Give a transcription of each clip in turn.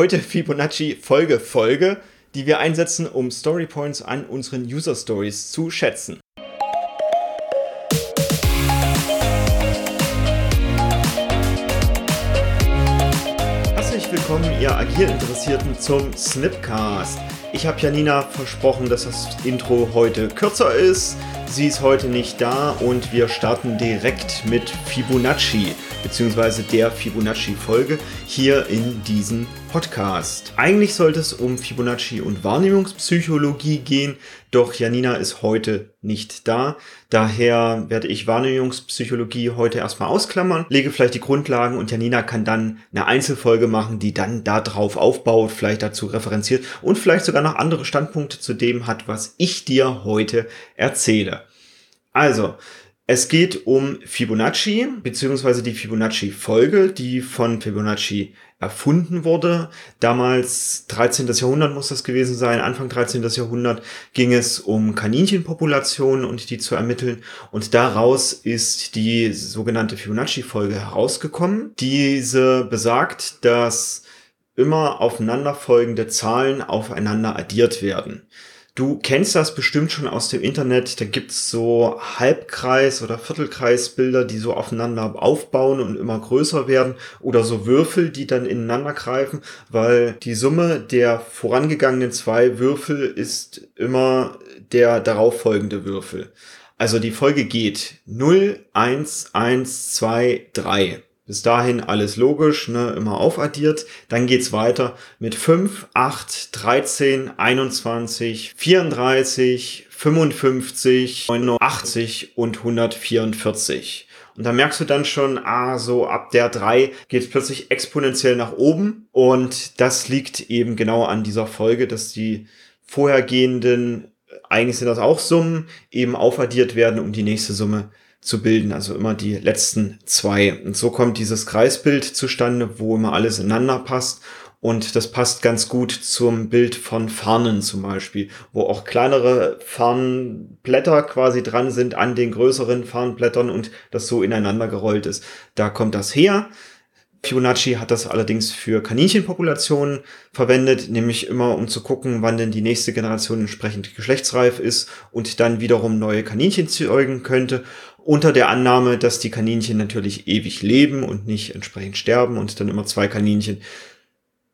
Heute Fibonacci Folge Folge, die wir einsetzen, um Story Points an unseren User Stories zu schätzen. Herzlich willkommen, ihr Agil-Interessierten, zum Snipcast. Ich habe Janina versprochen, dass das Intro heute kürzer ist. Sie ist heute nicht da und wir starten direkt mit Fibonacci beziehungsweise der Fibonacci-Folge hier in diesem Podcast. Eigentlich sollte es um Fibonacci und Wahrnehmungspsychologie gehen, doch Janina ist heute nicht da. Daher werde ich Wahrnehmungspsychologie heute erstmal ausklammern, lege vielleicht die Grundlagen und Janina kann dann eine Einzelfolge machen, die dann darauf aufbaut, vielleicht dazu referenziert und vielleicht sogar noch andere Standpunkte zu dem hat, was ich dir heute erzähle. Also, es geht um Fibonacci, beziehungsweise die Fibonacci-Folge, die von Fibonacci erfunden wurde. Damals, 13. Jahrhundert muss das gewesen sein, Anfang 13. Jahrhundert ging es um Kaninchenpopulationen und die zu ermitteln. Und daraus ist die sogenannte Fibonacci-Folge herausgekommen. Diese besagt, dass immer aufeinanderfolgende Zahlen aufeinander addiert werden. Du kennst das bestimmt schon aus dem Internet. Da gibt's so Halbkreis- oder Viertelkreisbilder, die so aufeinander aufbauen und immer größer werden. Oder so Würfel, die dann ineinander greifen, weil die Summe der vorangegangenen zwei Würfel ist immer der darauffolgende Würfel. Also die Folge geht 0, 1, 1, 2, 3. Bis dahin alles logisch, ne, immer aufaddiert. Dann geht's weiter mit 5, 8, 13, 21, 34, 55, 89 und 144. Und da merkst du dann schon, ah, so ab der 3 geht es plötzlich exponentiell nach oben. Und das liegt eben genau an dieser Folge, dass die vorhergehenden, eigentlich sind das auch Summen, eben aufaddiert werden, um die nächste Summe zu bilden, also immer die letzten zwei. Und so kommt dieses Kreisbild zustande, wo immer alles ineinander passt. Und das passt ganz gut zum Bild von Farnen zum Beispiel, wo auch kleinere Farnblätter quasi dran sind an den größeren Farnblättern und das so ineinander gerollt ist. Da kommt das her. Fibonacci hat das allerdings für Kaninchenpopulationen verwendet, nämlich immer um zu gucken, wann denn die nächste Generation entsprechend geschlechtsreif ist und dann wiederum neue Kaninchen zeugen könnte, unter der Annahme, dass die Kaninchen natürlich ewig leben und nicht entsprechend sterben und dann immer zwei Kaninchen.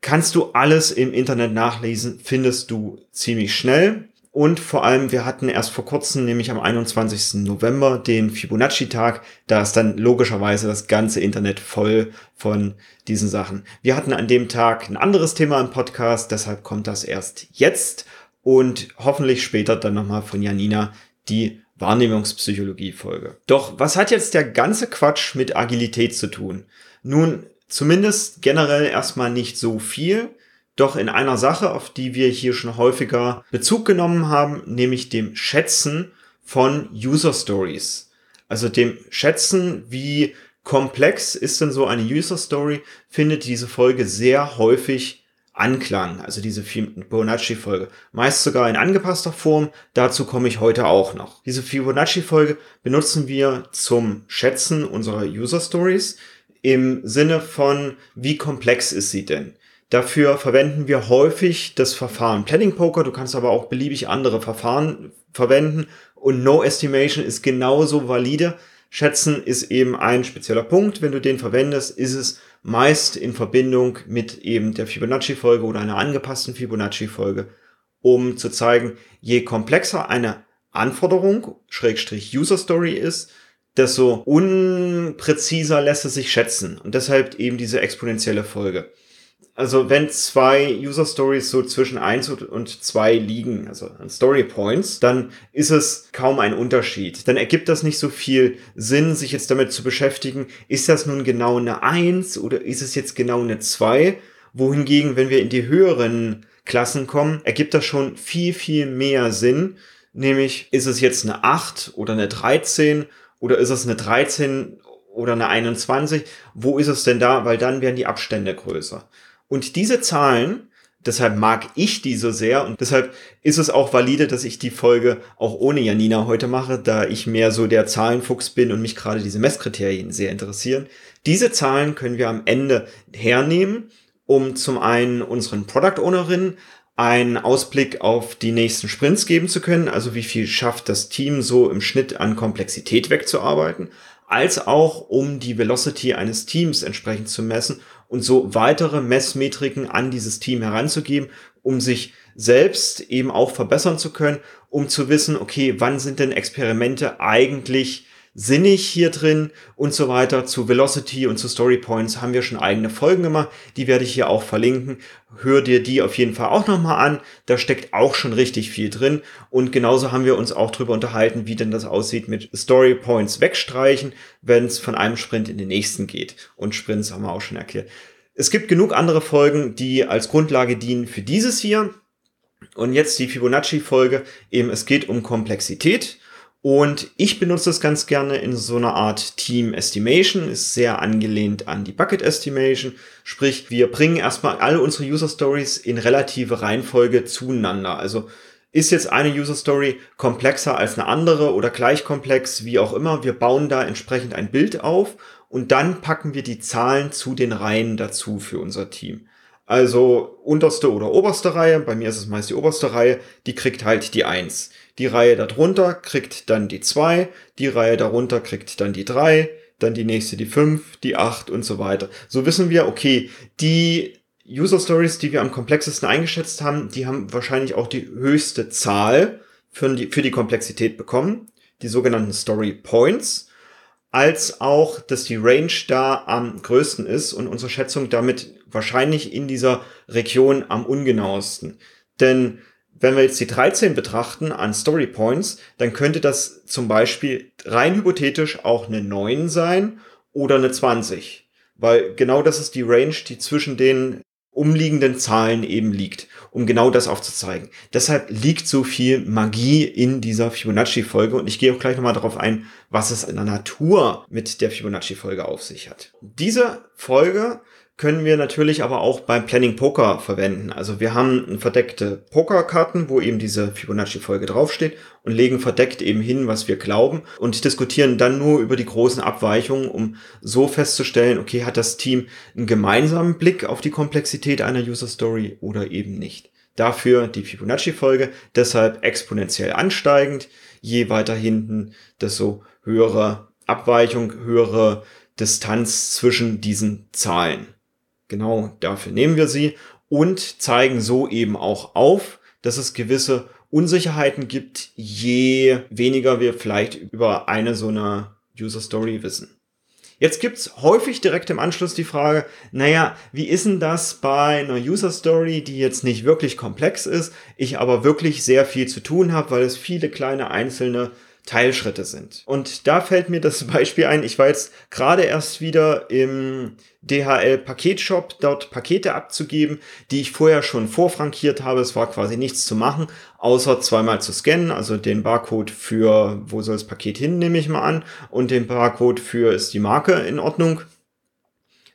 Kannst du alles im Internet nachlesen, findest du ziemlich schnell. Und vor allem, wir hatten erst vor kurzem, nämlich am 21. November, den Fibonacci-Tag. Da ist dann logischerweise das ganze Internet voll von diesen Sachen. Wir hatten an dem Tag ein anderes Thema im Podcast, deshalb kommt das erst jetzt und hoffentlich später dann nochmal von Janina die Wahrnehmungspsychologie-Folge. Doch was hat jetzt der ganze Quatsch mit Agilität zu tun? Nun, zumindest generell erstmal nicht so viel. Doch in einer Sache, auf die wir hier schon häufiger Bezug genommen haben, nämlich dem Schätzen von User Stories. Also dem Schätzen, wie komplex ist denn so eine User Story, findet diese Folge sehr häufig Anklang, also diese Fibonacci-Folge. Meist sogar in angepasster Form, dazu komme ich heute auch noch. Diese Fibonacci-Folge benutzen wir zum Schätzen unserer User Stories im Sinne von, wie komplex ist sie denn? Dafür verwenden wir häufig das Verfahren Planning Poker. Du kannst aber auch beliebig andere Verfahren verwenden. Und No Estimation ist genauso valide. Schätzen ist eben ein spezieller Punkt. Wenn du den verwendest, ist es meist in Verbindung mit eben der Fibonacci-Folge oder einer angepassten Fibonacci-Folge, um zu zeigen, je komplexer eine Anforderung, Schrägstrich User Story ist, desto unpräziser lässt es sich schätzen. Und deshalb eben diese exponentielle Folge also wenn zwei User Stories so zwischen eins und zwei liegen, also Story Points, dann ist es kaum ein Unterschied. Dann ergibt das nicht so viel Sinn, sich jetzt damit zu beschäftigen, ist das nun genau eine eins oder ist es jetzt genau eine zwei? Wohingegen, wenn wir in die höheren Klassen kommen, ergibt das schon viel, viel mehr Sinn. Nämlich, ist es jetzt eine 8 oder eine 13 oder ist es eine 13 oder eine 21? Wo ist es denn da? Weil dann werden die Abstände größer. Und diese Zahlen, deshalb mag ich die so sehr und deshalb ist es auch valide, dass ich die Folge auch ohne Janina heute mache, da ich mehr so der Zahlenfuchs bin und mich gerade diese Messkriterien sehr interessieren. Diese Zahlen können wir am Ende hernehmen um zum einen unseren Product Ownerinnen einen Ausblick auf die nächsten Sprints geben zu können, also wie viel schafft das Team so im Schnitt an Komplexität wegzuarbeiten, als auch um die Velocity eines Teams entsprechend zu messen und so weitere Messmetriken an dieses Team heranzugeben, um sich selbst eben auch verbessern zu können, um zu wissen, okay, wann sind denn Experimente eigentlich sinnig hier drin und so weiter. Zu Velocity und zu Story Points haben wir schon eigene Folgen gemacht. Die werde ich hier auch verlinken. Hör dir die auf jeden Fall auch nochmal an. Da steckt auch schon richtig viel drin. Und genauso haben wir uns auch drüber unterhalten, wie denn das aussieht mit Story Points wegstreichen, wenn es von einem Sprint in den nächsten geht. Und Sprints haben wir auch schon erklärt. Es gibt genug andere Folgen, die als Grundlage dienen für dieses hier. Und jetzt die Fibonacci-Folge. Eben, es geht um Komplexität. Und ich benutze das ganz gerne in so einer Art Team Estimation, ist sehr angelehnt an die Bucket Estimation. Sprich, wir bringen erstmal alle unsere User Stories in relative Reihenfolge zueinander. Also ist jetzt eine User Story komplexer als eine andere oder gleich komplex, wie auch immer. Wir bauen da entsprechend ein Bild auf und dann packen wir die Zahlen zu den Reihen dazu für unser Team. Also unterste oder oberste Reihe, bei mir ist es meist die oberste Reihe, die kriegt halt die eins. Die Reihe darunter kriegt dann die 2, die Reihe darunter kriegt dann die 3, dann die nächste die 5, die 8 und so weiter. So wissen wir, okay, die User Stories, die wir am komplexesten eingeschätzt haben, die haben wahrscheinlich auch die höchste Zahl für die, für die Komplexität bekommen, die sogenannten Story Points, als auch, dass die Range da am größten ist und unsere Schätzung damit wahrscheinlich in dieser Region am ungenauesten. Denn wenn wir jetzt die 13 betrachten an Story Points, dann könnte das zum Beispiel rein hypothetisch auch eine 9 sein oder eine 20. Weil genau das ist die Range, die zwischen den umliegenden Zahlen eben liegt, um genau das aufzuzeigen. Deshalb liegt so viel Magie in dieser Fibonacci-Folge und ich gehe auch gleich nochmal darauf ein, was es in der Natur mit der Fibonacci-Folge auf sich hat. Diese Folge können wir natürlich aber auch beim Planning Poker verwenden. Also wir haben verdeckte Pokerkarten, wo eben diese Fibonacci-Folge draufsteht und legen verdeckt eben hin, was wir glauben und diskutieren dann nur über die großen Abweichungen, um so festzustellen, okay, hat das Team einen gemeinsamen Blick auf die Komplexität einer User Story oder eben nicht. Dafür die Fibonacci-Folge, deshalb exponentiell ansteigend, je weiter hinten, desto höhere Abweichung, höhere Distanz zwischen diesen Zahlen. Genau dafür nehmen wir sie und zeigen so eben auch auf, dass es gewisse Unsicherheiten gibt, je weniger wir vielleicht über eine so eine User Story wissen. Jetzt gibt's häufig direkt im Anschluss die Frage, naja, wie ist denn das bei einer User Story, die jetzt nicht wirklich komplex ist, ich aber wirklich sehr viel zu tun habe, weil es viele kleine einzelne Teilschritte sind. Und da fällt mir das Beispiel ein, ich war jetzt gerade erst wieder im DHL Paketshop, dort Pakete abzugeben, die ich vorher schon vorfrankiert habe. Es war quasi nichts zu machen, außer zweimal zu scannen, also den Barcode für, wo soll das Paket hin, nehme ich mal an, und den Barcode für, ist die Marke in Ordnung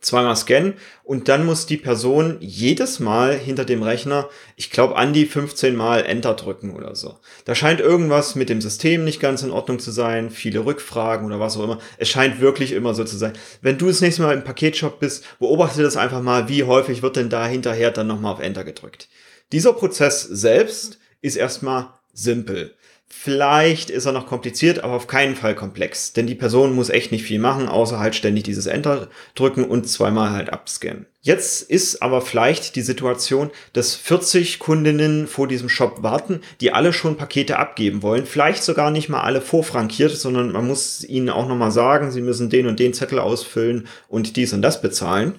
zweimal scannen und dann muss die Person jedes Mal hinter dem Rechner, ich glaube, an die 15 Mal Enter drücken oder so. Da scheint irgendwas mit dem System nicht ganz in Ordnung zu sein, viele Rückfragen oder was auch immer. Es scheint wirklich immer so zu sein. Wenn du das nächste Mal im Paketshop bist, beobachte das einfach mal, wie häufig wird denn da hinterher dann nochmal auf Enter gedrückt. Dieser Prozess selbst ist erstmal simpel. Vielleicht ist er noch kompliziert, aber auf keinen Fall komplex. Denn die Person muss echt nicht viel machen, außer halt ständig dieses Enter drücken und zweimal halt abscannen. Jetzt ist aber vielleicht die Situation, dass 40 Kundinnen vor diesem Shop warten, die alle schon Pakete abgeben wollen. Vielleicht sogar nicht mal alle vorfrankiert, sondern man muss ihnen auch nochmal sagen, sie müssen den und den Zettel ausfüllen und dies und das bezahlen.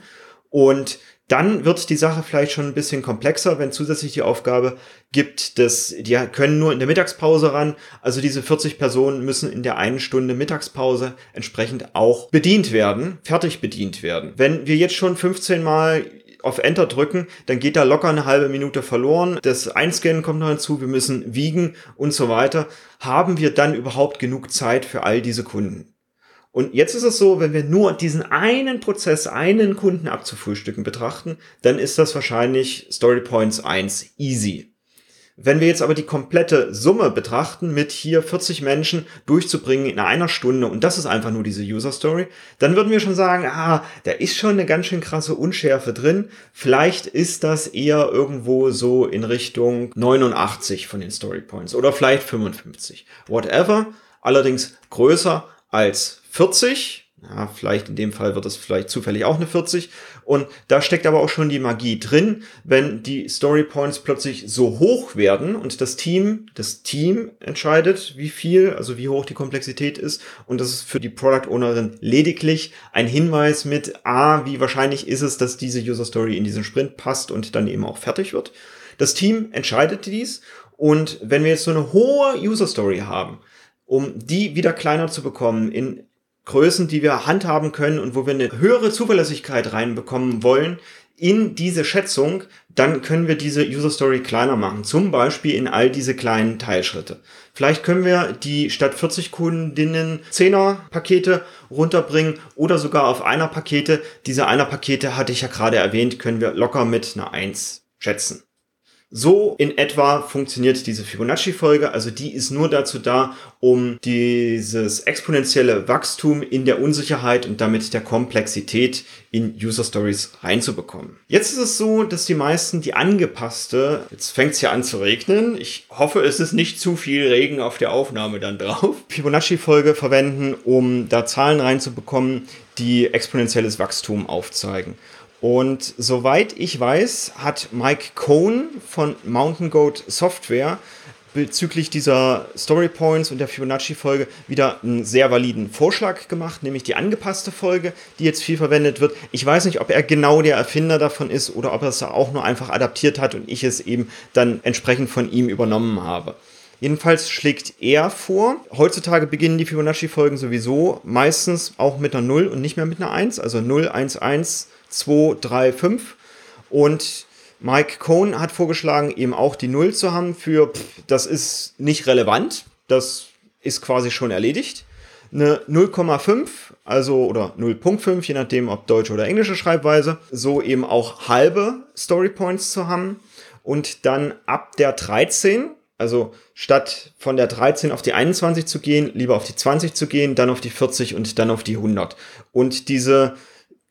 Und dann wird die Sache vielleicht schon ein bisschen komplexer, wenn zusätzlich die Aufgabe gibt, dass die können nur in der Mittagspause ran. Also diese 40 Personen müssen in der einen Stunde Mittagspause entsprechend auch bedient werden, fertig bedient werden. Wenn wir jetzt schon 15 Mal auf Enter drücken, dann geht da locker eine halbe Minute verloren. Das Einscannen kommt noch hinzu, wir müssen wiegen und so weiter. Haben wir dann überhaupt genug Zeit für all diese Kunden? Und jetzt ist es so, wenn wir nur diesen einen Prozess, einen Kunden abzufrühstücken betrachten, dann ist das wahrscheinlich Story Points 1 easy. Wenn wir jetzt aber die komplette Summe betrachten, mit hier 40 Menschen durchzubringen in einer Stunde, und das ist einfach nur diese User Story, dann würden wir schon sagen, ah, da ist schon eine ganz schön krasse Unschärfe drin. Vielleicht ist das eher irgendwo so in Richtung 89 von den Story Points oder vielleicht 55. Whatever. Allerdings größer als 40 ja, vielleicht in dem Fall wird es vielleicht zufällig auch eine 40. Und da steckt aber auch schon die Magie drin, wenn die Story Points plötzlich so hoch werden und das Team, das Team entscheidet, wie viel, also wie hoch die Komplexität ist. Und das ist für die Product Ownerin lediglich ein Hinweis mit, ah, wie wahrscheinlich ist es, dass diese User Story in diesen Sprint passt und dann eben auch fertig wird. Das Team entscheidet dies. Und wenn wir jetzt so eine hohe User Story haben, um die wieder kleiner zu bekommen in Größen, die wir handhaben können und wo wir eine höhere Zuverlässigkeit reinbekommen wollen in diese Schätzung, dann können wir diese User Story kleiner machen. Zum Beispiel in all diese kleinen Teilschritte. Vielleicht können wir die statt 40 Kundinnen 10er Pakete runterbringen oder sogar auf einer Pakete. Diese einer Pakete hatte ich ja gerade erwähnt, können wir locker mit einer 1 schätzen. So in etwa funktioniert diese Fibonacci-Folge. Also die ist nur dazu da, um dieses exponentielle Wachstum in der Unsicherheit und damit der Komplexität in User Stories reinzubekommen. Jetzt ist es so, dass die meisten die angepasste, jetzt fängt es ja an zu regnen. Ich hoffe, es ist nicht zu viel Regen auf der Aufnahme dann drauf. Fibonacci-Folge verwenden, um da Zahlen reinzubekommen, die exponentielles Wachstum aufzeigen. Und soweit ich weiß, hat Mike Cohn von Mountain Goat Software bezüglich dieser Story Points und der Fibonacci-Folge wieder einen sehr validen Vorschlag gemacht, nämlich die angepasste Folge, die jetzt viel verwendet wird. Ich weiß nicht, ob er genau der Erfinder davon ist oder ob er es auch nur einfach adaptiert hat und ich es eben dann entsprechend von ihm übernommen habe. Jedenfalls schlägt er vor, heutzutage beginnen die Fibonacci-Folgen sowieso meistens auch mit einer 0 und nicht mehr mit einer 1, also 0, 1, 1, 2, 3, 5. Und Mike Cohn hat vorgeschlagen, eben auch die 0 zu haben für, pff, das ist nicht relevant, das ist quasi schon erledigt. Eine 0,5, also oder 0.5, je nachdem ob deutsche oder englische Schreibweise, so eben auch halbe Story Points zu haben. Und dann ab der 13, also statt von der 13 auf die 21 zu gehen, lieber auf die 20 zu gehen, dann auf die 40 und dann auf die 100. Und diese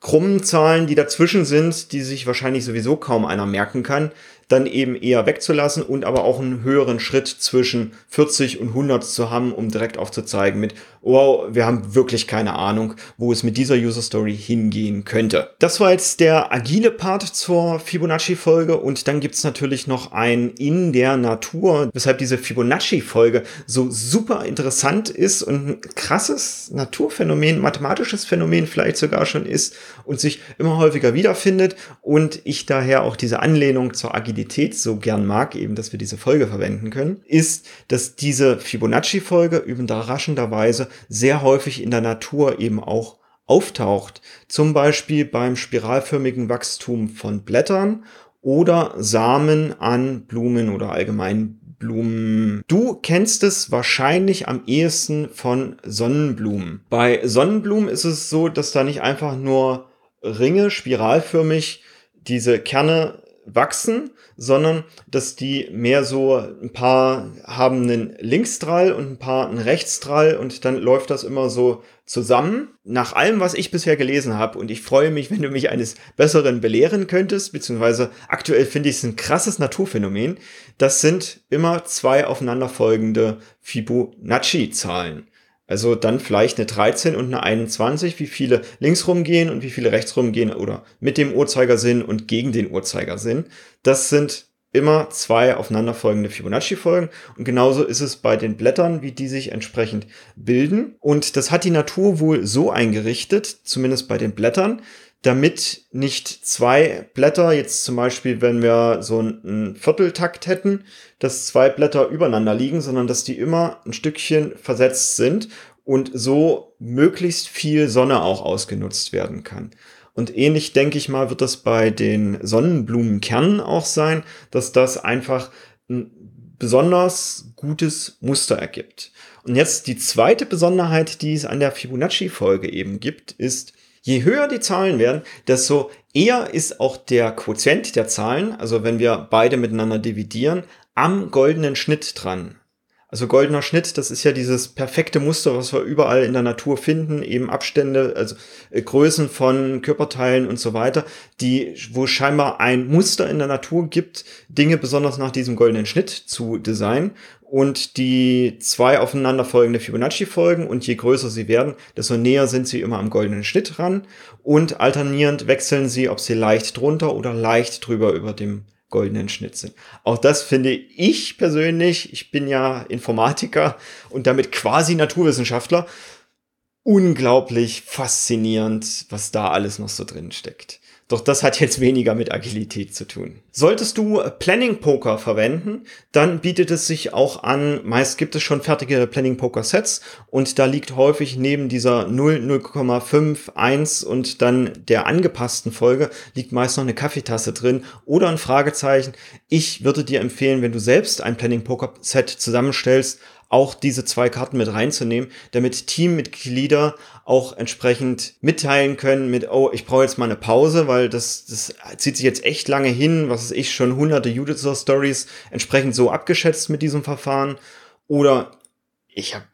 krummen Zahlen, die dazwischen sind, die sich wahrscheinlich sowieso kaum einer merken kann, dann eben eher wegzulassen und aber auch einen höheren Schritt zwischen 40 und 100 zu haben, um direkt aufzuzeigen mit, wow, wir haben wirklich keine Ahnung, wo es mit dieser User Story hingehen könnte. Das war jetzt der agile Part zur Fibonacci-Folge und dann gibt's natürlich noch ein in der Natur, weshalb diese Fibonacci-Folge so super interessant ist und ein krasses Naturphänomen, mathematisches Phänomen vielleicht sogar schon ist und sich immer häufiger wiederfindet und ich daher auch diese Anlehnung zur Agilität Agilität so gern mag, eben, dass wir diese Folge verwenden können, ist, dass diese Fibonacci-Folge überraschenderweise sehr häufig in der Natur eben auch auftaucht. Zum Beispiel beim spiralförmigen Wachstum von Blättern oder Samen an Blumen oder allgemein Blumen. Du kennst es wahrscheinlich am ehesten von Sonnenblumen. Bei Sonnenblumen ist es so, dass da nicht einfach nur Ringe spiralförmig diese Kerne wachsen, sondern dass die mehr so ein paar haben einen Linksdrall und ein paar einen Rechtsdrall und dann läuft das immer so zusammen. Nach allem, was ich bisher gelesen habe und ich freue mich, wenn du mich eines Besseren belehren könntest, beziehungsweise aktuell finde ich es ein krasses Naturphänomen. Das sind immer zwei aufeinanderfolgende Fibonacci-Zahlen. Also dann vielleicht eine 13 und eine 21, wie viele links rumgehen und wie viele rechts rumgehen oder mit dem Uhrzeigersinn und gegen den Uhrzeigersinn. Das sind immer zwei aufeinanderfolgende Fibonacci-Folgen. Und genauso ist es bei den Blättern, wie die sich entsprechend bilden. Und das hat die Natur wohl so eingerichtet, zumindest bei den Blättern, damit nicht zwei Blätter, jetzt zum Beispiel, wenn wir so einen Vierteltakt hätten, dass zwei Blätter übereinander liegen, sondern dass die immer ein Stückchen versetzt sind und so möglichst viel Sonne auch ausgenutzt werden kann. Und ähnlich denke ich mal, wird das bei den Sonnenblumenkernen auch sein, dass das einfach ein besonders gutes Muster ergibt. Und jetzt die zweite Besonderheit, die es an der Fibonacci-Folge eben gibt, ist, Je höher die Zahlen werden, desto eher ist auch der Quotient der Zahlen, also wenn wir beide miteinander dividieren, am goldenen Schnitt dran. Also goldener Schnitt, das ist ja dieses perfekte Muster, was wir überall in der Natur finden, eben Abstände, also äh, Größen von Körperteilen und so weiter, die, wo scheinbar ein Muster in der Natur gibt, Dinge besonders nach diesem goldenen Schnitt zu designen und die zwei aufeinanderfolgende Fibonacci-Folgen und je größer sie werden, desto näher sind sie immer am goldenen Schnitt ran und alternierend wechseln sie, ob sie leicht drunter oder leicht drüber über dem goldenen Schnitt sind. Auch das finde ich persönlich, ich bin ja Informatiker und damit quasi Naturwissenschaftler, unglaublich faszinierend, was da alles noch so drin steckt. Doch das hat jetzt weniger mit Agilität zu tun. Solltest du Planning Poker verwenden, dann bietet es sich auch an, meist gibt es schon fertige Planning Poker Sets und da liegt häufig neben dieser 0, 0,5, 1 und dann der angepassten Folge liegt meist noch eine Kaffeetasse drin oder ein Fragezeichen. Ich würde dir empfehlen, wenn du selbst ein Planning Poker Set zusammenstellst, auch diese zwei Karten mit reinzunehmen, damit Teammitglieder auch entsprechend mitteilen können mit, oh, ich brauche jetzt mal eine Pause, weil das, das zieht sich jetzt echt lange hin, was ich, schon hunderte User-Stories entsprechend so abgeschätzt mit diesem Verfahren. Oder ich habe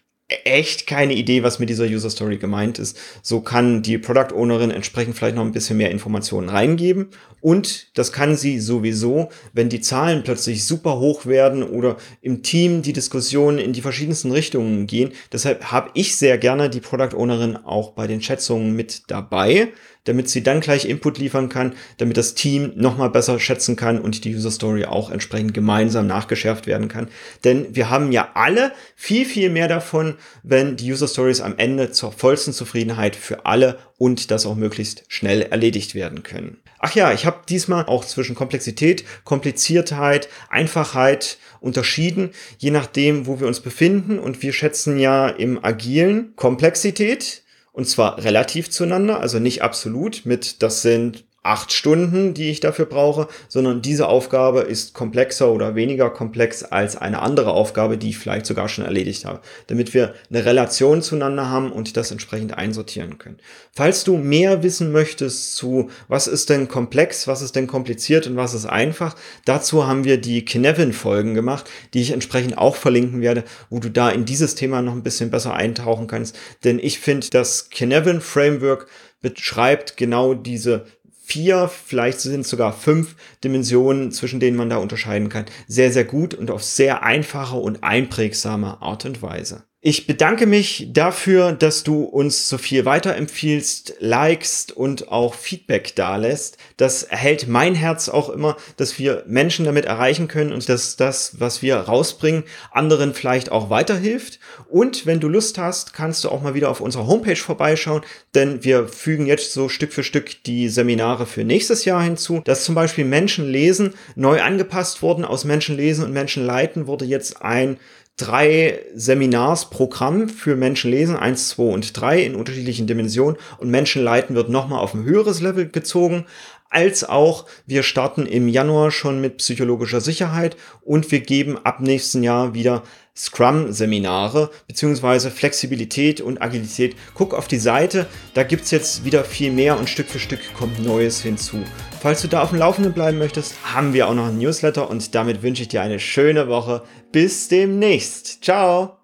echt keine Idee, was mit dieser User Story gemeint ist. So kann die Product Ownerin entsprechend vielleicht noch ein bisschen mehr Informationen reingeben. Und das kann sie sowieso, wenn die Zahlen plötzlich super hoch werden oder im Team die Diskussionen in die verschiedensten Richtungen gehen. Deshalb habe ich sehr gerne die Product Ownerin auch bei den Schätzungen mit dabei damit sie dann gleich Input liefern kann, damit das Team nochmal besser schätzen kann und die User Story auch entsprechend gemeinsam nachgeschärft werden kann. Denn wir haben ja alle viel, viel mehr davon, wenn die User Stories am Ende zur vollsten Zufriedenheit für alle und das auch möglichst schnell erledigt werden können. Ach ja, ich habe diesmal auch zwischen Komplexität, Kompliziertheit, Einfachheit unterschieden, je nachdem, wo wir uns befinden. Und wir schätzen ja im Agilen Komplexität, und zwar relativ zueinander, also nicht absolut mit, das sind acht Stunden, die ich dafür brauche, sondern diese Aufgabe ist komplexer oder weniger komplex als eine andere Aufgabe, die ich vielleicht sogar schon erledigt habe, damit wir eine Relation zueinander haben und das entsprechend einsortieren können. Falls du mehr wissen möchtest zu, was ist denn komplex, was ist denn kompliziert und was ist einfach, dazu haben wir die Knevin-Folgen gemacht, die ich entsprechend auch verlinken werde, wo du da in dieses Thema noch ein bisschen besser eintauchen kannst, denn ich finde, das Knevin-Framework beschreibt genau diese vier, vielleicht sind es sogar fünf Dimensionen, zwischen denen man da unterscheiden kann. Sehr, sehr gut und auf sehr einfache und einprägsame Art und Weise. Ich bedanke mich dafür, dass du uns so viel weiterempfiehlst, likest und auch Feedback dalässt. Das erhält mein Herz auch immer, dass wir Menschen damit erreichen können und dass das, was wir rausbringen, anderen vielleicht auch weiterhilft. Und wenn du Lust hast, kannst du auch mal wieder auf unserer Homepage vorbeischauen, denn wir fügen jetzt so Stück für Stück die Seminare für nächstes Jahr hinzu. Dass zum Beispiel Menschen lesen neu angepasst wurden. Aus Menschen lesen und Menschen leiten wurde jetzt ein drei Seminarsprogramm für Menschen lesen, eins, zwei und drei in unterschiedlichen Dimensionen. Und Menschen leiten wird nochmal auf ein höheres Level gezogen, als auch wir starten im Januar schon mit psychologischer Sicherheit und wir geben ab nächsten Jahr wieder Scrum-Seminare beziehungsweise Flexibilität und Agilität. Guck auf die Seite, da gibt's jetzt wieder viel mehr und Stück für Stück kommt Neues hinzu. Falls du da auf dem Laufenden bleiben möchtest, haben wir auch noch ein Newsletter und damit wünsche ich dir eine schöne Woche. Bis demnächst. Ciao!